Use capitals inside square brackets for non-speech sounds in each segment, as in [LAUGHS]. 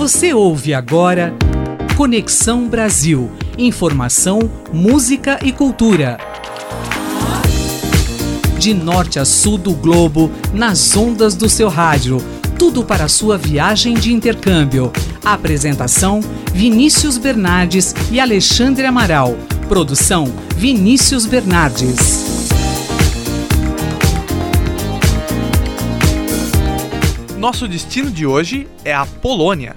Você ouve agora Conexão Brasil. Informação, música e cultura. De norte a sul do globo, nas ondas do seu rádio. Tudo para sua viagem de intercâmbio. Apresentação: Vinícius Bernardes e Alexandre Amaral. Produção: Vinícius Bernardes. Nosso destino de hoje é a Polônia.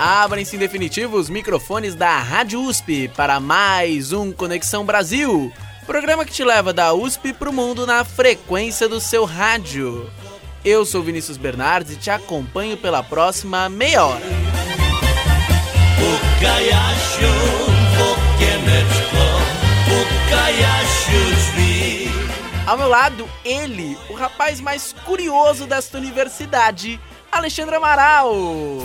Abrem-se em definitivo os microfones da Rádio USP para mais um Conexão Brasil, programa que te leva da USP para o mundo na frequência do seu rádio. Eu sou Vinícius Bernardes e te acompanho pela próxima meia hora. Ao meu lado, ele, o rapaz mais curioso desta universidade, Alexandre Amaral.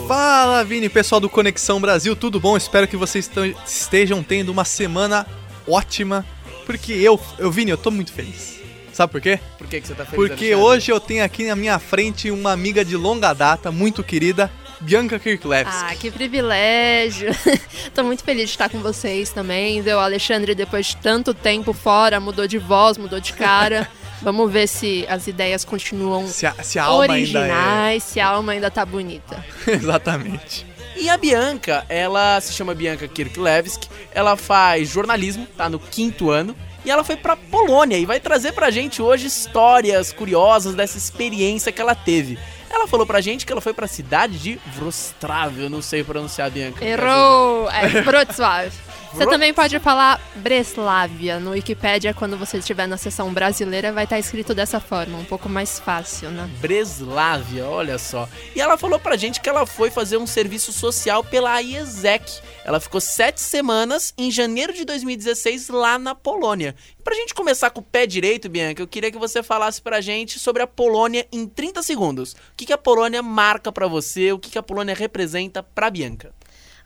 Fala, Vini, pessoal do Conexão Brasil, tudo bom? Espero que vocês estejam tendo uma semana ótima, porque eu, eu Vini, eu tô muito feliz. Sabe por quê? Por que, que você tá feliz? Porque Alexandre? hoje eu tenho aqui na minha frente uma amiga de longa data, muito querida, Bianca Kirklevski. Ah, que privilégio! [LAUGHS] Tô muito feliz de estar com vocês também. Deu o Alexandre, depois de tanto tempo fora, mudou de voz, mudou de cara. [LAUGHS] Vamos ver se as ideias continuam se a, se a alma originais, ainda é... se a alma ainda tá bonita. [LAUGHS] Exatamente. E a Bianca, ela se chama Bianca Kirklevski, ela faz jornalismo, tá no quinto ano, e ela foi pra Polônia e vai trazer pra gente hoje histórias curiosas dessa experiência que ela teve. Ela falou pra gente que ela foi pra cidade de Wrocław, eu não sei pronunciar, Bianca. Errou! É Wrocław. Você também pode falar Breslávia. No Wikipedia, quando você estiver na seção brasileira, vai estar escrito dessa forma, um pouco mais fácil, né? Breslávia, olha só. E ela falou pra gente que ela foi fazer um serviço social pela IESEC. Ela ficou sete semanas em janeiro de 2016 lá na Polônia. E pra gente começar com o pé direito, Bianca, eu queria que você falasse pra gente sobre a Polônia em 30 segundos. O que, que a Polônia marca pra você, o que, que a Polônia representa pra Bianca?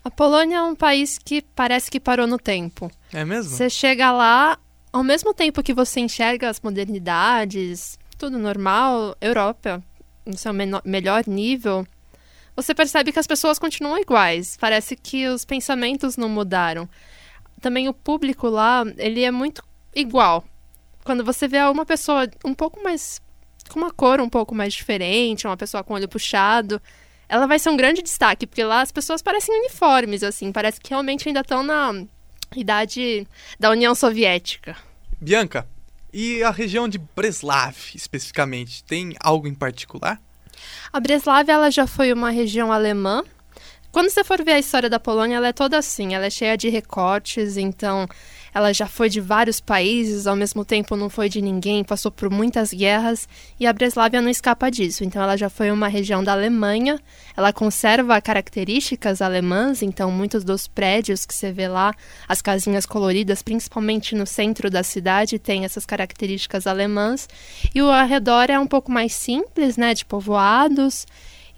A Polônia é um país que parece que parou no tempo. É mesmo? Você chega lá, ao mesmo tempo que você enxerga as modernidades, tudo normal, Europa, no seu melhor nível, você percebe que as pessoas continuam iguais. Parece que os pensamentos não mudaram. Também o público lá, ele é muito igual. Quando você vê uma pessoa um pouco mais. com uma cor um pouco mais diferente, uma pessoa com olho puxado, ela vai ser um grande destaque, porque lá as pessoas parecem uniformes, assim, parece que realmente ainda estão na idade da União Soviética. Bianca, e a região de Breslav, especificamente, tem algo em particular? A Breslav, ela já foi uma região alemã. Quando você for ver a história da Polônia, ela é toda assim, ela é cheia de recortes, então ela já foi de vários países, ao mesmo tempo não foi de ninguém, passou por muitas guerras e a Breslávia não escapa disso. Então ela já foi uma região da Alemanha, ela conserva características alemãs, então muitos dos prédios que você vê lá, as casinhas coloridas, principalmente no centro da cidade, têm essas características alemãs. E o arredor é um pouco mais simples, né, de povoados.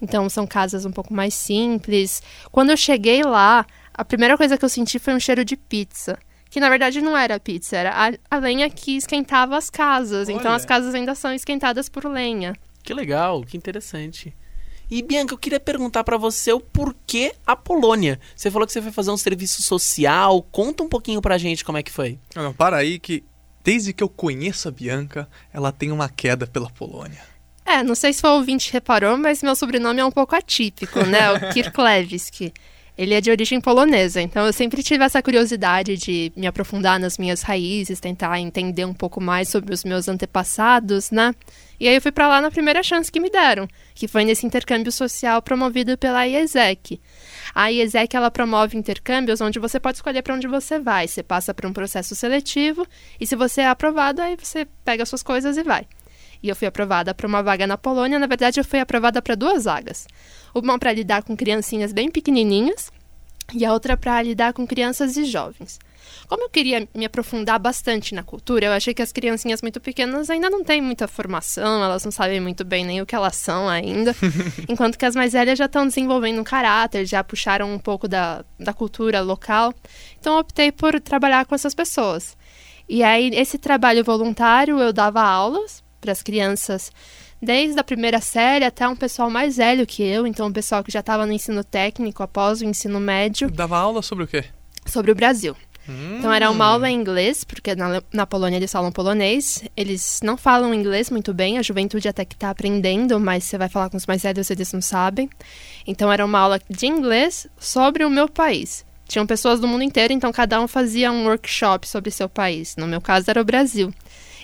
Então são casas um pouco mais simples. Quando eu cheguei lá, a primeira coisa que eu senti foi um cheiro de pizza que na verdade não era pizza, era a, a lenha que esquentava as casas. Então, Olha. Então as casas ainda são esquentadas por lenha. Que legal, que interessante. E Bianca, eu queria perguntar para você o porquê a Polônia. Você falou que você foi fazer um serviço social. Conta um pouquinho pra gente como é que foi. Não, não para aí que desde que eu conheço a Bianca, ela tem uma queda pela Polônia. É, não sei se o ouvinte reparou, mas meu sobrenome é um pouco atípico, né? O [LAUGHS] Kirklewski. Ele é de origem polonesa, então eu sempre tive essa curiosidade de me aprofundar nas minhas raízes, tentar entender um pouco mais sobre os meus antepassados, né? E aí eu fui para lá na primeira chance que me deram, que foi nesse intercâmbio social promovido pela IESEC. A IESEC ela promove intercâmbios onde você pode escolher para onde você vai. Você passa por um processo seletivo e se você é aprovado, aí você pega suas coisas e vai. E eu fui aprovada para uma vaga na Polônia. Na verdade, eu fui aprovada para duas vagas. Uma para lidar com criancinhas bem pequenininhas e a outra para lidar com crianças e jovens. Como eu queria me aprofundar bastante na cultura, eu achei que as criancinhas muito pequenas ainda não têm muita formação, elas não sabem muito bem nem o que elas são ainda, [LAUGHS] enquanto que as mais velhas já estão desenvolvendo um caráter, já puxaram um pouco da, da cultura local. Então, eu optei por trabalhar com essas pessoas. E aí, esse trabalho voluntário, eu dava aulas para as crianças desde a primeira série até um pessoal mais velho que eu, então um pessoal que já estava no ensino técnico após o ensino médio, Dava aula sobre o quê? sobre o Brasil. Então era uma Hum. aula em inglês, porque na, na Polônia eles falam polonês. Eles não falam inglês muito bem, a juventude até que está aprendendo, mas você vai falar com os mais velhos, eles não sabem. Então era uma aula de inglês sobre o meu país. Tinham pessoas do mundo inteiro, então cada um fazia um workshop sobre seu país. No meu caso era o Brasil.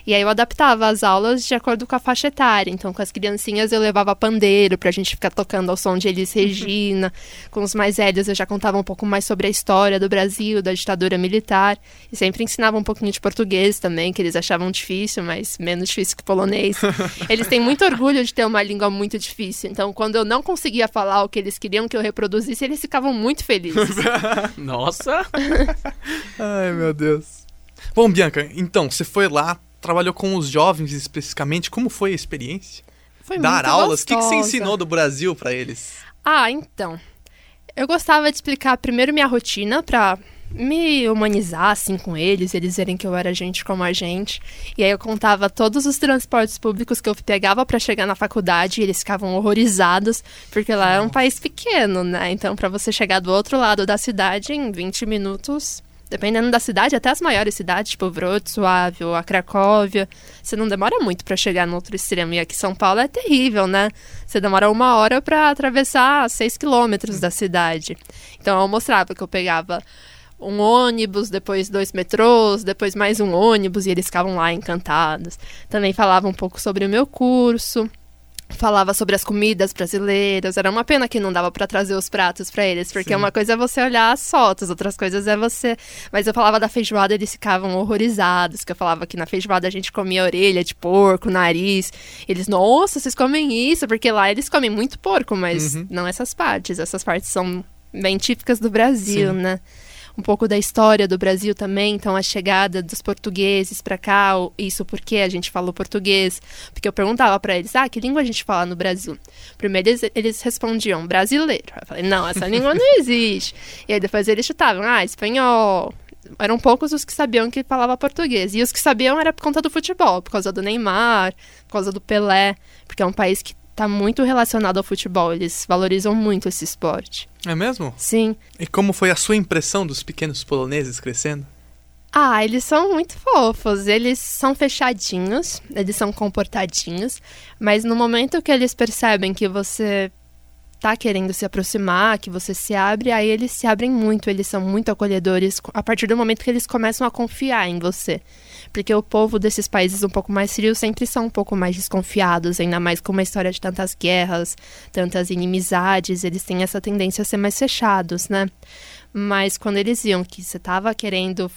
E aí eu adaptava as aulas de acordo com a faixa etária. Então, com as criancinhas eu levava pandeiro pra gente ficar tocando ao som de Elis Regina. Com os mais velhos eu já contava um pouco mais sobre a história do Brasil, da ditadura militar. E sempre ensinava um pouquinho de português também, que eles achavam difícil, mas menos difícil que polonês. [LAUGHS] Eles têm muito orgulho de ter uma língua muito difícil. Então, quando eu não conseguia falar o que eles queriam que eu reproduzisse, eles ficavam muito felizes. [LAUGHS] Nossa! [LAUGHS] Ai, meu Deus. Bom, Bianca, então, você foi lá, trabalhou com os jovens especificamente. Como foi a experiência? Foi Dar aulas? O que, que você ensinou do Brasil pra eles? Ah, então. Eu gostava de explicar primeiro minha rotina pra me humanizar assim com eles, eles verem que eu era gente como a gente. E aí eu contava todos os transportes públicos que eu pegava pra chegar na faculdade e eles ficavam horrorizados, porque lá é um país pequeno, né? Então pra você chegar do outro lado da cidade em 20 minutos, dependendo da cidade, até as maiores cidades, tipo Wrocław ou a Cracóvia, você não demora muito pra chegar no outro extremo. E aqui São Paulo é terrível, né? Você demora uma hora pra atravessar 6 quilômetros da cidade. Então eu mostrava que eu pegava um ônibus, depois dois metrôs, depois mais um ônibus, e eles ficavam lá encantados. Também falava um pouco sobre o meu curso. Falava sobre as comidas brasileiras. Era uma pena que não dava pra trazer os pratos pra eles, porque Sim. uma coisa é você olhar as fotos, outras coisas é você. Mas eu falava da feijoada, eles ficavam horrorizados. Que eu falava que na feijoada a gente comia orelha de porco, nariz. Eles, nossa, vocês comem isso? Porque lá eles comem muito porco, mas Uhum. não essas partes. Essas partes são bem típicas do Brasil, Sim. né? Um pouco da história do Brasil também, então a chegada dos portugueses para cá, isso porque a gente falou português, porque eu perguntava para eles, ah, que língua a gente fala no Brasil? Primeiro eles, eles respondiam brasileiro, eu falei, não, essa língua não existe. E aí depois eles chutavam, ah, espanhol. Eram poucos os que sabiam que falava português. E os que sabiam era por conta do futebol, por causa do Neymar, por causa do Pelé, porque é um país que está muito relacionado ao futebol. Eles valorizam muito esse esporte. É mesmo? Sim. E como foi a sua impressão dos pequenos poloneses crescendo? Ah, eles são muito fofos. Eles são fechadinhos, eles são comportadinhos, mas no momento que eles percebem que você tá querendo se aproximar, que você se abre, aí eles se abrem muito, eles são muito acolhedores a partir do momento que eles começam a confiar em você. Porque o povo desses países um pouco mais frios sempre são um pouco mais desconfiados, ainda mais com uma história de tantas guerras, tantas inimizades, eles têm essa tendência a ser mais fechados, né? Mas quando eles viam que você tava querendo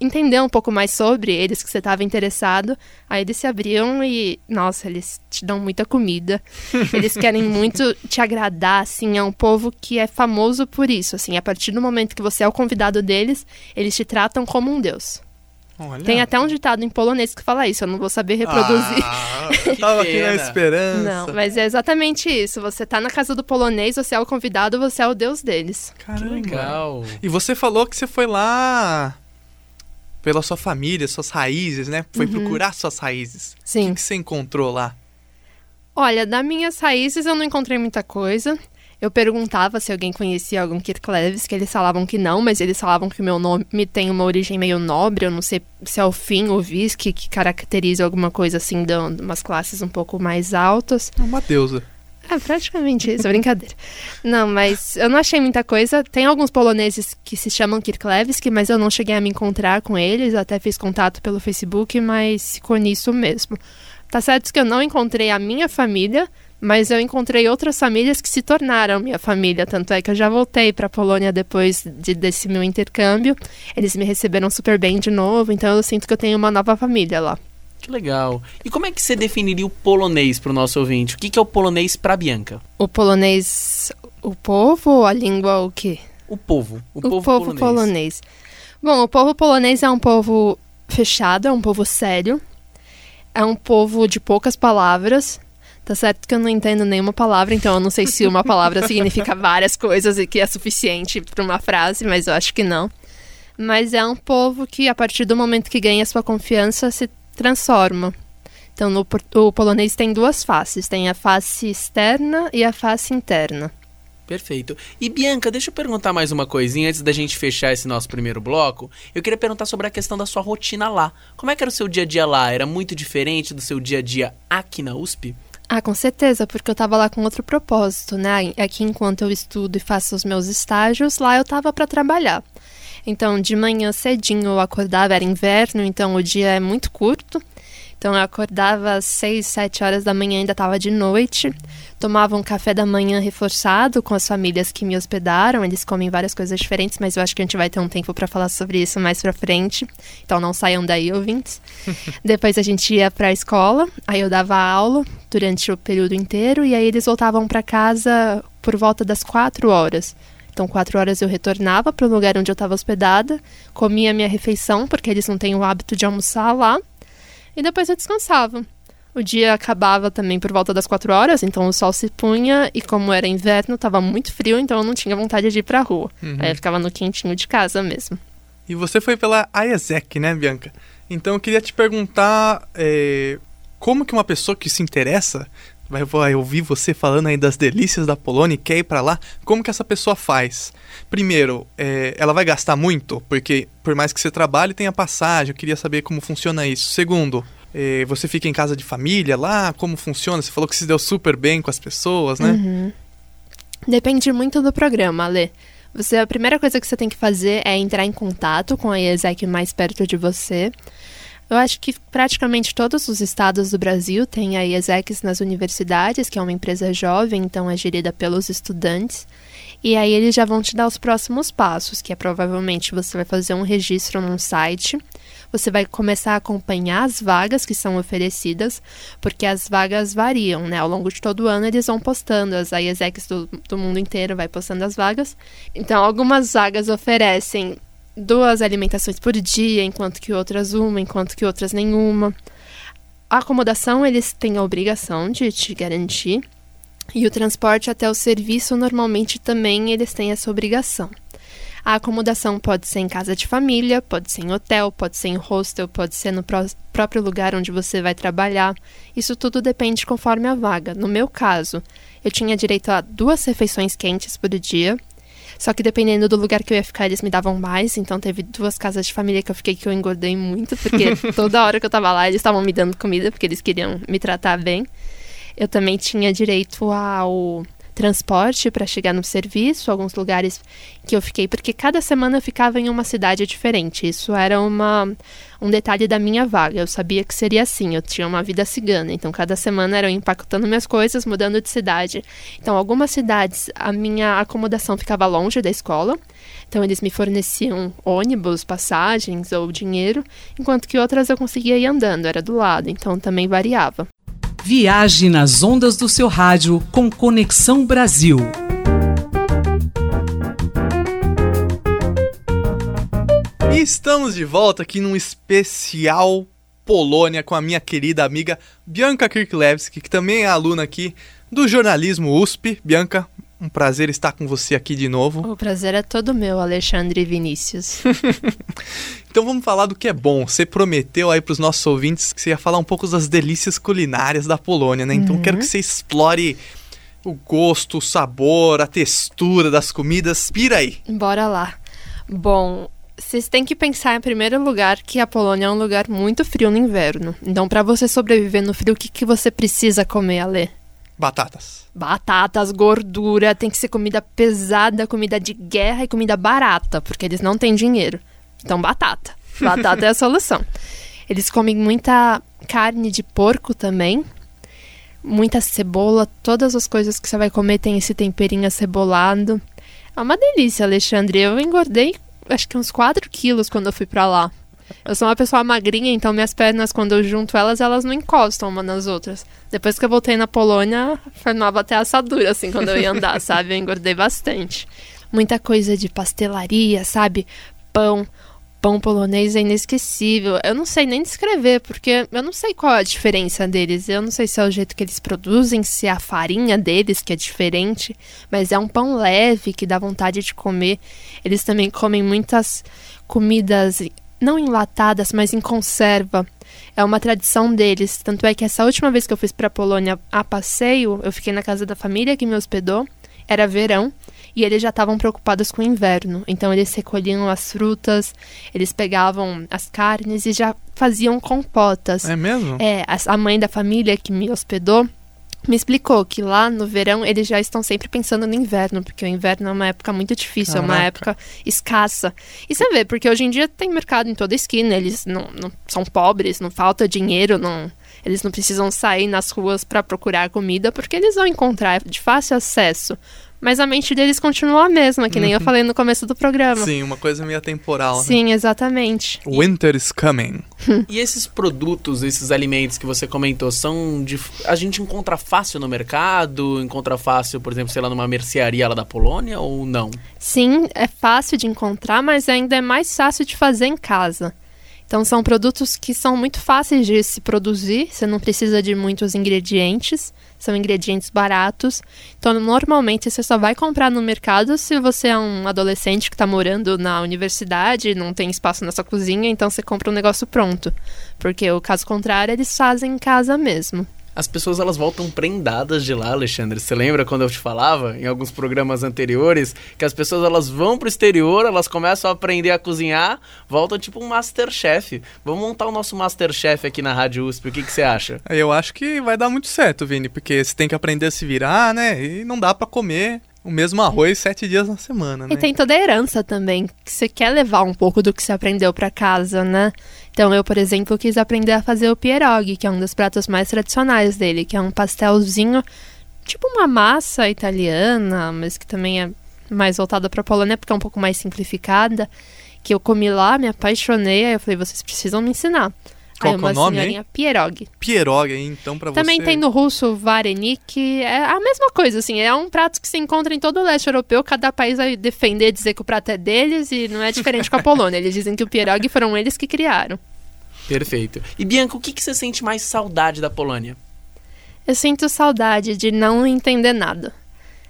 entender um pouco mais sobre eles, que você estava interessado, aí eles se abriam e, nossa, eles te dão muita comida. [LAUGHS] Eles querem muito te agradar, assim, é um povo que é famoso por isso, assim, a partir do momento que você é o convidado deles, eles te tratam como um deus. Olha. Tem até um ditado em polonês que fala isso, eu não vou saber reproduzir. Ah, [LAUGHS] eu tava aqui na pena. esperança. Não, mas é exatamente isso. Você tá na casa do polonês, você é o convidado, você é o deus deles. Caramba. Legal. E você falou que você foi lá pela sua família, suas raízes, né? Foi procurar suas raízes. O Sim. que, que você encontrou lá? Olha, das minhas raízes eu não encontrei muita coisa. Eu perguntava se alguém conhecia algum Kirklevs, que eles falavam que não, mas eles falavam que o meu nome tem uma origem meio nobre. Eu não sei se é o fim ou vis que, que caracteriza alguma coisa assim de umas classes um pouco mais altas. É Uma deusa. É praticamente isso, brincadeira. Não, mas eu não achei muita coisa. Tem alguns poloneses que se chamam Kirklevski, mas eu não cheguei a me encontrar com eles. Até fiz contato pelo Facebook, mas ficou nisso mesmo. Tá certo que eu não encontrei a minha família, mas eu encontrei outras famílias que se tornaram minha família. Tanto é que eu já voltei para Polônia depois de, desse meu intercâmbio. Eles me receberam super bem de novo, então eu sinto que eu tenho uma nova família lá. Que legal. E como é que você definiria o polonês pro nosso ouvinte? O que, que é o polonês pra Bianca? O polonês. O povo ou a língua o quê? O povo. O, O povo, povo, polonês. polonês. Bom, o povo polonês é um povo fechado, é um povo sério. É um povo de poucas palavras. Tá certo que eu não entendo nenhuma palavra, então eu não sei se uma palavra [LAUGHS] significa várias coisas e que é suficiente para uma frase, mas eu acho que não. Mas é um povo que, a partir do momento que ganha sua confiança, se transforma. Então, no, o polonês tem duas faces: tem a face externa e a face interna. Perfeito. E Bianca, deixa eu perguntar mais uma coisinha antes da gente fechar esse nosso primeiro bloco. Eu queria perguntar sobre a questão da sua rotina lá. Como é que era o seu dia a dia lá? Era muito diferente do seu dia a dia aqui na USP? Ah, com certeza, porque eu estava lá com outro propósito, né? Aqui, enquanto eu estudo e faço os meus estágios, lá eu estava para trabalhar. Então, de manhã cedinho eu acordava, era inverno, então o dia é muito curto. Então eu acordava às 6, 7 horas da manhã, ainda estava de noite. Tomava um café da manhã reforçado com as famílias que me hospedaram. Eles comem várias coisas diferentes, mas eu acho que a gente vai ter um tempo para falar sobre isso mais para frente. Então não saiam daí, ouvintes. [LAUGHS] Depois a gente ia para a escola, aí eu dava aula durante o período inteiro e aí eles voltavam para casa por volta das 4 horas. Então, quatro horas eu retornava para o lugar onde eu estava hospedada, comia minha refeição, porque eles não têm o hábito de almoçar lá e depois eu descansava. O dia acabava também por volta das quatro horas, então o sol se punha e como era inverno, estava muito frio, então eu não tinha vontade de ir para a rua. Uhum. Aí eu ficava no quentinho de casa mesmo. E você foi pela IESEC, né, Bianca? Então eu queria te perguntar é, como que uma pessoa que se interessa vai, ouvir você falando aí das delícias da Polônia e quer ir para lá, como que essa pessoa faz? Primeiro, é, ela vai gastar muito, porque por mais que você trabalhe, tenha passagem, eu queria saber como funciona isso. Segundo, é, você fica em casa de família lá, como funciona? Você falou que se deu super bem com as pessoas, né? Uhum. Depende muito do programa, Lê. Você, a primeira coisa que você tem que fazer é entrar em contato com a IESEC mais perto de você. Eu acho que praticamente todos os estados do Brasil têm a IESEX nas universidades, que é uma empresa jovem, então é gerida pelos estudantes. E aí eles já vão te dar os próximos passos, que é provavelmente você vai fazer um registro num site, você vai começar a acompanhar as vagas que são oferecidas, porque as vagas variam, né? Ao longo de todo o ano eles vão postando, as IESEX do, do mundo inteiro vai postando as vagas. Então, algumas vagas oferecem duas alimentações por dia, enquanto que outras uma, enquanto que outras nenhuma. A acomodação eles têm a obrigação de te garantir. E o transporte até o serviço, normalmente também eles têm essa obrigação. A acomodação pode ser em casa de família, pode ser em hotel, pode ser em hostel, pode ser no pró próprio lugar onde você vai trabalhar. Isso tudo depende conforme a vaga. No meu caso, eu tinha direito a duas refeições quentes por dia só que dependendo do lugar que eu ia ficar, eles me davam mais. Então teve duas casas de família que eu fiquei que eu engordei muito, porque [LAUGHS] toda hora que eu tava lá, eles estavam me dando comida, porque eles queriam me tratar bem. Eu também tinha direito ao transporte para chegar no serviço, alguns lugares que eu fiquei, porque cada semana eu ficava em uma cidade diferente. Isso era uma, um detalhe da minha vaga. Eu sabia que seria assim, eu tinha uma vida cigana, então cada semana era eu empacotando minhas coisas, mudando de cidade. Então, algumas cidades a minha acomodação ficava longe da escola, então eles me forneciam ônibus, passagens ou dinheiro, enquanto que outras eu conseguia ir andando, era do lado, então também variava. Viaje nas ondas do seu rádio com Conexão Brasil. E estamos de volta aqui num especial Polônia com a minha querida amiga Bianca Kirklewski, que também é aluna aqui do jornalismo USP. Bianca, um prazer estar com você aqui de novo. O prazer é todo meu, Alexandre Vinícius. [LAUGHS] então vamos falar do que é bom. Você prometeu aí para os nossos ouvintes que você ia falar um pouco das delícias culinárias da Polônia, né? Então uhum. quero que você explore o gosto, o sabor, a textura das comidas. Pira aí. Bora lá. Bom, vocês têm que pensar em primeiro lugar que a Polônia é um lugar muito frio no inverno. Então, para você sobreviver no frio, o que, que você precisa comer, Ale? Batatas. Batatas, gordura, tem que ser comida pesada, comida de guerra e comida barata, porque eles não têm dinheiro. Então, batata. [LAUGHS] Batata é a solução. Eles comem muita carne de porco também, muita cebola, todas as coisas que você vai comer tem esse temperinho acebolado. É uma delícia, Alexandre. Eu engordei acho que uns 4 quilos quando eu fui pra lá. Eu sou uma pessoa magrinha, então minhas pernas, quando eu junto elas, elas não encostam uma nas outras. Depois que eu voltei na Polônia, formava até assadura, assim, quando eu ia andar, [LAUGHS] sabe? Eu engordei bastante. Muita coisa de pastelaria, sabe? Pão. Pão polonês é inesquecível. Eu não sei nem descrever, porque eu não sei qual é a diferença deles. Eu não sei se é o jeito que eles produzem, se é a farinha deles que é diferente, mas é um pão leve que dá vontade de comer. Eles também comem muitas comidas não enlatadas, mas em conserva. É uma tradição deles. Tanto é que essa última vez que eu fui para a Polônia a passeio, eu fiquei na casa da família que me hospedou. Era verão e eles já estavam preocupados com o inverno. Então eles recolhiam as frutas, eles pegavam as carnes e já faziam compotas. É mesmo? É, a mãe da família que me hospedou me explicou que lá no verão eles já estão sempre pensando no inverno, porque o inverno é uma época muito difícil, Caraca. é uma época escassa. E você vê, porque hoje em dia tem mercado em toda esquina, eles não, não são pobres, não falta dinheiro, não, eles não precisam sair nas ruas para procurar comida, porque eles vão encontrar de fácil acesso mas a mente deles continua a mesma, que nem eu uhum. falei no começo do programa. Sim, uma coisa meio temporal. Né? Sim, né? exatamente. Winter is coming. [LAUGHS] e esses produtos, esses alimentos que você comentou, são de. A gente encontra fácil no mercado? Encontra fácil, por exemplo, sei lá, numa mercearia lá da Polônia ou não? Sim, é fácil de encontrar, mas ainda é mais fácil de fazer em casa. Então são produtos que são muito fáceis de se produzir, você não precisa de muitos ingredientes, são ingredientes baratos. Então normalmente você só vai comprar no mercado se você é um adolescente que está morando na universidade, não tem espaço na sua cozinha, então você compra um negócio pronto. Porque o caso contrário, eles fazem em casa mesmo as pessoas elas voltam prendadas de lá, Alexandre. Você lembra quando eu te falava em alguns programas anteriores que as pessoas elas vão pro exterior, elas começam a aprender a cozinhar, voltam tipo um Masterchef. Vamos montar o nosso Masterchef aqui na Rádio USP. O que, que você acha? Eu acho que vai dar muito certo, Vini, porque você tem que aprender a se virar, né? E não dá para comer o mesmo arroz sete dias na semana, né? E tem toda a herança também, que você quer levar um pouco do que você aprendeu para casa, né? Então eu, por exemplo, quis aprender a fazer o pierogi, que é um dos pratos mais tradicionais dele, que é um pastelzinho, tipo uma massa italiana, mas que também é mais voltada para Polônia porque é um pouco mais simplificada, que eu comi lá, me apaixonei, aí eu falei, vocês precisam me ensinar. Qual é, o nome, senhorinha hein? Pierog. Pierog, então para você... Também tem no russo varenik, é a mesma coisa, assim, é um prato que se encontra em todo o leste europeu, cada país vai defender, dizer que o prato é deles e não é diferente com a Polônia, eles dizem que o pierog foram eles que criaram. Perfeito. E Bianca, o que, que você sente mais saudade da Polônia? Eu sinto saudade de não entender nada.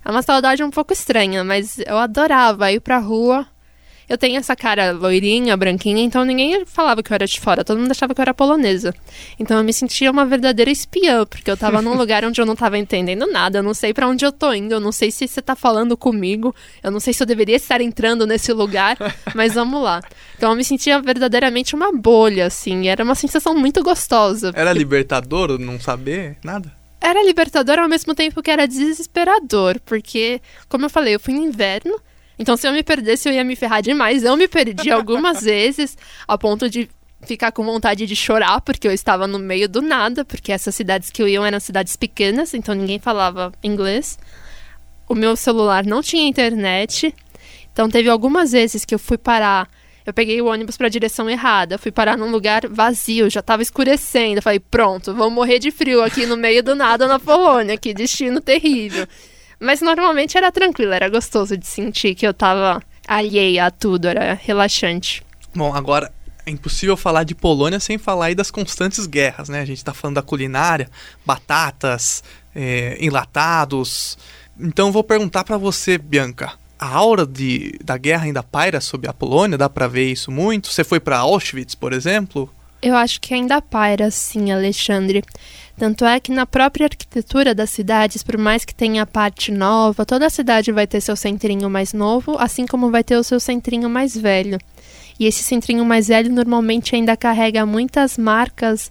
É uma saudade um pouco estranha, mas eu adorava ir pra rua, eu tenho essa cara loirinha, branquinha, então ninguém falava que eu era de fora, todo mundo achava que eu era polonesa. Então eu me sentia uma verdadeira espiã, porque eu tava num [LAUGHS] lugar onde eu não tava entendendo nada, eu não sei para onde eu tô indo, eu não sei se você tá falando comigo, eu não sei se eu deveria estar entrando nesse lugar, [LAUGHS] mas vamos lá. Então eu me sentia verdadeiramente uma bolha, assim, era uma sensação muito gostosa. Era libertador não saber nada? Era libertador ao mesmo tempo que era desesperador, porque, como eu falei, eu fui no inverno, então, se eu me perdesse, eu ia me ferrar demais. Eu me perdi algumas [LAUGHS] vezes, a ponto de ficar com vontade de chorar, porque eu estava no meio do nada, porque essas cidades que eu ia eram cidades pequenas, então ninguém falava inglês. O meu celular não tinha internet. Então, teve algumas vezes que eu fui parar. Eu peguei o ônibus para a direção errada, fui parar num lugar vazio, já estava escurecendo. falei, pronto, vou morrer de frio aqui no meio do nada na Polônia, que destino terrível. Mas normalmente era tranquilo, era gostoso de sentir que eu tava alheia a tudo, era relaxante. Bom, agora é impossível falar de Polônia sem falar aí das constantes guerras, né? A gente tá falando da culinária, batatas, é, enlatados. Então vou perguntar para você, Bianca. A aura de, da guerra ainda paira sobre a Polônia? Dá para ver isso muito? Você foi para Auschwitz, por exemplo? Eu acho que ainda paira, sim, Alexandre. Tanto é que na própria arquitetura das cidades, por mais que tenha a parte nova, toda a cidade vai ter seu centrinho mais novo, assim como vai ter o seu centrinho mais velho. E esse centrinho mais velho normalmente ainda carrega muitas marcas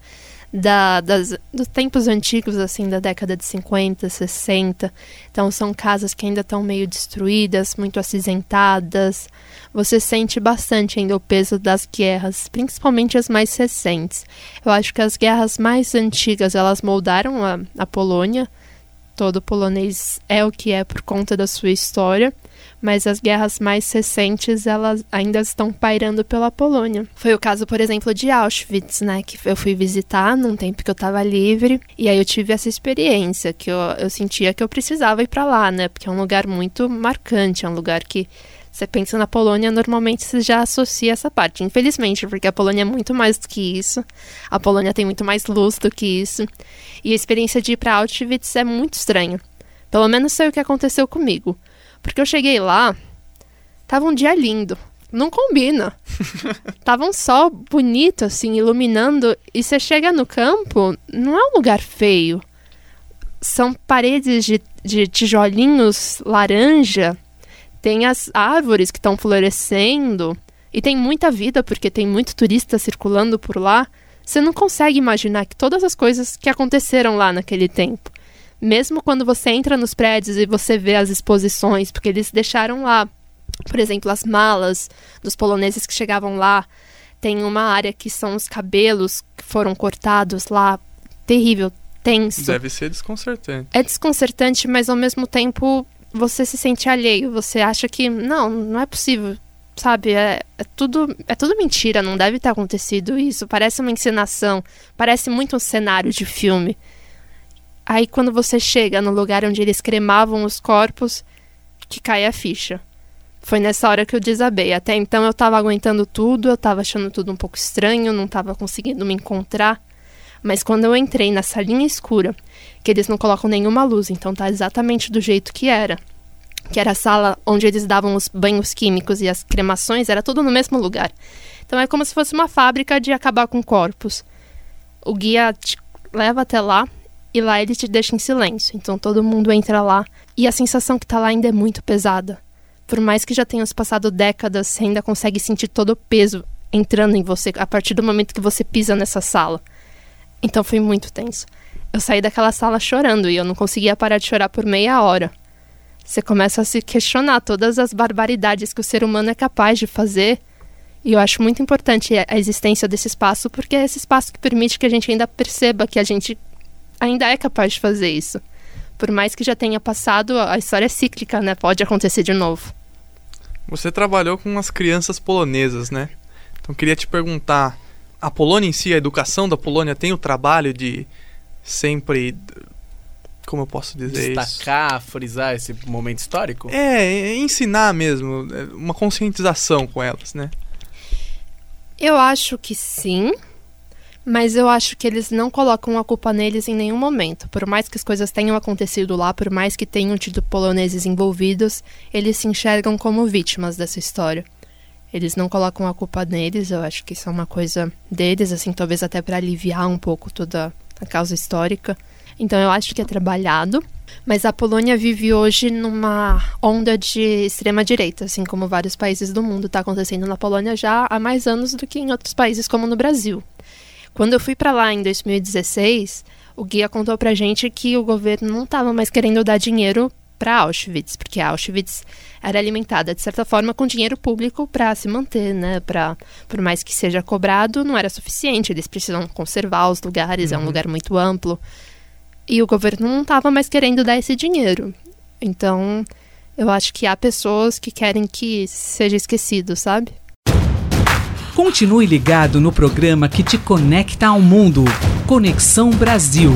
da, das, dos tempos antigos, assim, da década de 50, 60. Então, são casas que ainda estão meio destruídas, muito acinzentadas. Você sente bastante ainda o peso das guerras, principalmente as mais recentes. Eu acho que as guerras mais antigas, elas moldaram a, a Polônia. Todo polonês é o que é por conta da sua história mas as guerras mais recentes elas ainda estão pairando pela Polônia. Foi o caso, por exemplo, de Auschwitz, né, que eu fui visitar num tempo que eu estava livre, e aí eu tive essa experiência que eu, eu sentia que eu precisava ir para lá, né, porque é um lugar muito marcante, é um lugar que você pensa na Polônia, normalmente você já associa essa parte. Infelizmente, porque a Polônia é muito mais do que isso. A Polônia tem muito mais luz do que isso. E a experiência de ir para Auschwitz é muito estranha. Pelo menos foi o que aconteceu comigo. Porque eu cheguei lá, tava um dia lindo. não combina. [LAUGHS] Tava um sol bonito, assim, iluminando, e você chega no campo, não é um lugar feio. São paredes de, de tijolinhos laranja, tem as árvores que estão florescendo, e tem muita vida, porque tem muito turista circulando por lá. Você não consegue imaginar que todas as coisas que aconteceram lá naquele tempo. Mesmo quando você entra nos prédios e você vê as exposições, porque eles deixaram lá por exemplo, as malas dos poloneses que chegavam lá. Tem uma área que são os cabelos que foram cortados lá. Terrível, tenso. Deve ser desconcertante. É desconcertante, mas ao mesmo tempo você se sente alheio. Você acha que, não, não é possível. Sabe, é, é tudo é tudo mentira, não deve ter acontecido isso. Parece uma encenação, parece muito um cenário de filme. Aí quando você chega no lugar onde eles cremavam os corpos, que cai a ficha. Foi nessa hora que eu desabei. Até então eu tava aguentando tudo, eu tava achando tudo um pouco estranho, não tava conseguindo me encontrar. Mas quando eu entrei na salinha escura, que eles não colocam nenhuma luz, então tá exatamente do jeito que era. Que era a sala onde eles davam os banhos químicos e as cremações, era tudo no mesmo lugar. Então é como se fosse uma fábrica de acabar com corpos. O guia te leva até lá e lá ele te deixa em silêncio. Então todo mundo entra lá e a sensação que tá lá ainda é muito pesada por mais que já tenham se passado décadas, você ainda consegue sentir todo o peso entrando em você a partir do momento que você pisa nessa sala. Então foi muito tenso. Eu saí daquela sala chorando e eu não conseguia parar de chorar por meia hora. Você começa a se questionar todas as barbaridades que o ser humano é capaz de fazer. E eu acho muito importante a existência desse espaço, porque é esse espaço que permite que a gente ainda perceba que a gente ainda é capaz de fazer isso por mais que já tenha passado, a história é cíclica, né? Pode acontecer de novo. Você trabalhou com as crianças polonesas, né? Então queria te perguntar, a Polônia em si, a educação da Polônia tem o trabalho de sempre como eu posso dizer Destacar, isso? frisar esse momento histórico? É, ensinar mesmo, é, uma conscientização com elas, né? Eu acho que sim. Mas eu acho que eles não colocam a culpa neles em nenhum momento. Por mais que as coisas tenham acontecido lá, por mais que tenham tido poloneses envolvidos, eles se enxergam como vítimas dessa história. Eles não colocam a culpa neles, eu acho que isso é uma coisa deles, assim, talvez até para aliviar um pouco toda a causa histórica. Então eu acho que é trabalhado, mas a Polônia vive hoje numa onda de extrema direita, assim como vários países do mundo está acontecendo na Polônia já há mais anos do que em outros países como no Brasil. Quando eu fui para lá em 2016, o guia contou pra gente que o governo não estava mais querendo dar dinheiro para Auschwitz, porque Auschwitz era alimentada de certa forma com dinheiro público para se manter, né? Para por mais que seja cobrado, não era suficiente. Eles precisam conservar os lugares, uhum. é um uhum. lugar muito amplo. E o governo não estava mais querendo dar esse dinheiro. Então, eu acho que há pessoas que querem que seja esquecido, sabe? Continue ligado no programa que te conecta ao mundo. Conexão Brasil.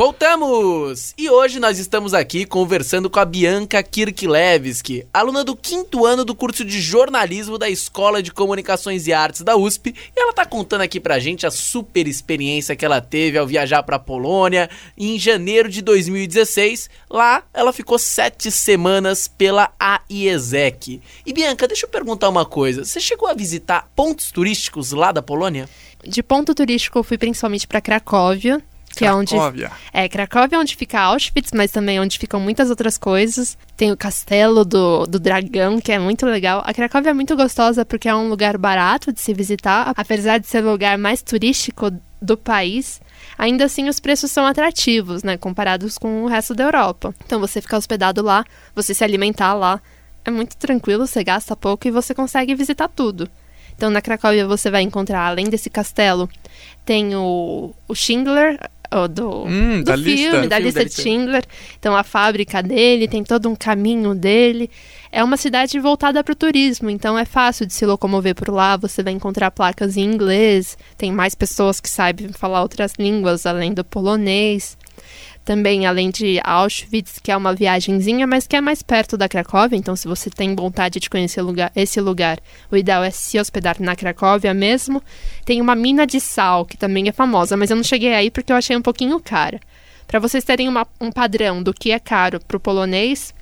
Voltamos! E hoje nós estamos aqui conversando com a Bianca Kirklevski, aluna do quinto ano do curso de jornalismo da Escola de Comunicações e Artes da USP, e ela tá contando aqui pra gente a super experiência que ela teve ao viajar pra Polônia em janeiro de 2016. Lá ela ficou sete semanas pela AIESEC. E Bianca, deixa eu perguntar uma coisa: você chegou a visitar pontos turísticos lá da Polônia? De ponto turístico eu fui principalmente para Cracóvia, que Cracóvia. é onde é Cracóvia é onde fica Auschwitz, mas também é onde ficam muitas outras coisas. Tem o castelo do, do dragão, que é muito legal. A Cracóvia é muito gostosa porque é um lugar barato de se visitar, apesar de ser o lugar mais turístico do país. Ainda assim, os preços são atrativos, né, comparados com o resto da Europa. Então, você ficar hospedado lá, você se alimentar lá, é muito tranquilo, você gasta pouco e você consegue visitar tudo. Então, na Cracóvia você vai encontrar, além desse castelo, tem o, o Schindler, do, hum, do da filme, lista. da lista de Schindler. Então, a fábrica dele, tem todo um caminho dele. É uma cidade voltada para o turismo, então é fácil de se locomover por lá. Você vai encontrar placas em inglês, tem mais pessoas que sabem falar outras línguas além do polonês também, além de Auschwitz, que é uma viagemzinha, mas que é mais perto da Cracóvia. Então, se você tem vontade de conhecer lugar, esse lugar, o ideal é se hospedar na Cracóvia mesmo. Tem uma mina de sal, que também é famosa, mas eu não cheguei aí porque eu achei um pouquinho cara. Para vocês terem uma, um padrão do que é caro para o polonês,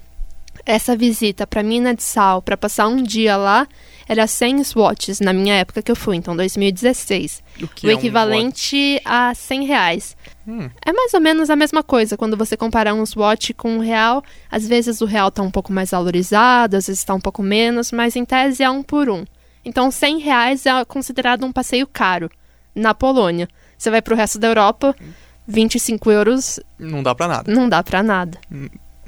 Essa visita para Mina de Sal, para passar um dia lá, era 100 swatches na minha época que eu fui, então 2016. O, o é um equivalente a 100 reais. Hum. É mais ou menos a mesma coisa. Quando você comparar um swatch com um real, às vezes o real está um pouco mais valorizado, às vezes está um pouco menos, mas em tese é um por um. Então 100 reais é considerado um passeio caro na Polônia. Você vai para o resto da Europa, 25 euros Não dá pra nada. não dá para nada.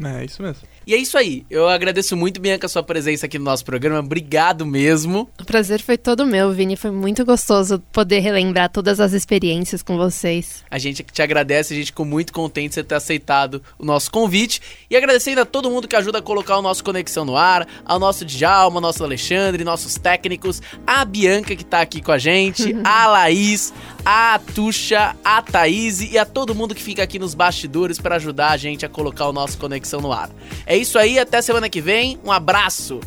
É isso mesmo. E é isso aí. Eu agradeço muito, Bianca, a sua presença aqui no nosso programa. Obrigado mesmo. O prazer foi todo meu, Vini. Foi muito gostoso poder relembrar todas as experiências com vocês. A gente te agradece, a gente ficou muito contente de você ter aceitado o nosso convite. E agradecendo a todo mundo que ajuda a colocar o nosso Conexão no ar, ao nosso Djalma, ao nosso Alexandre, nossos técnicos, a Bianca que tá aqui com a gente, [LAUGHS] a Laís, a Tuxa, a Thaís e a todo mundo que fica aqui nos bastidores para ajudar a gente a colocar o nosso Conexão no ar. É isso aí, até semana que vem. Um abraço.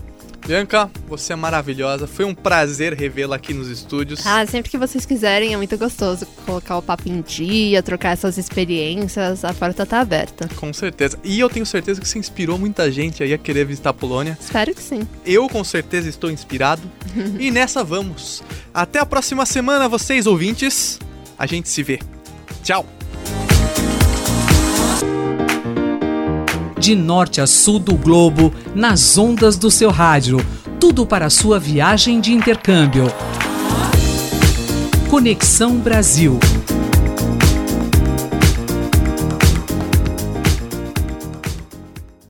Bianca, você é maravilhosa. Foi um prazer revê-la aqui nos estúdios. Ah, sempre que vocês quiserem, é muito gostoso colocar o papo em dia, trocar essas experiências. A porta tá aberta. Com certeza. E eu tenho certeza que você inspirou muita gente aí a querer visitar a Polônia. Espero que sim. Eu com certeza estou inspirado. [LAUGHS] e nessa vamos. Até a próxima semana, vocês ouvintes. A gente se vê. Tchau. De norte a sul do globo, nas ondas do seu rádio. Tudo para sua viagem de intercâmbio. Conexão Brasil.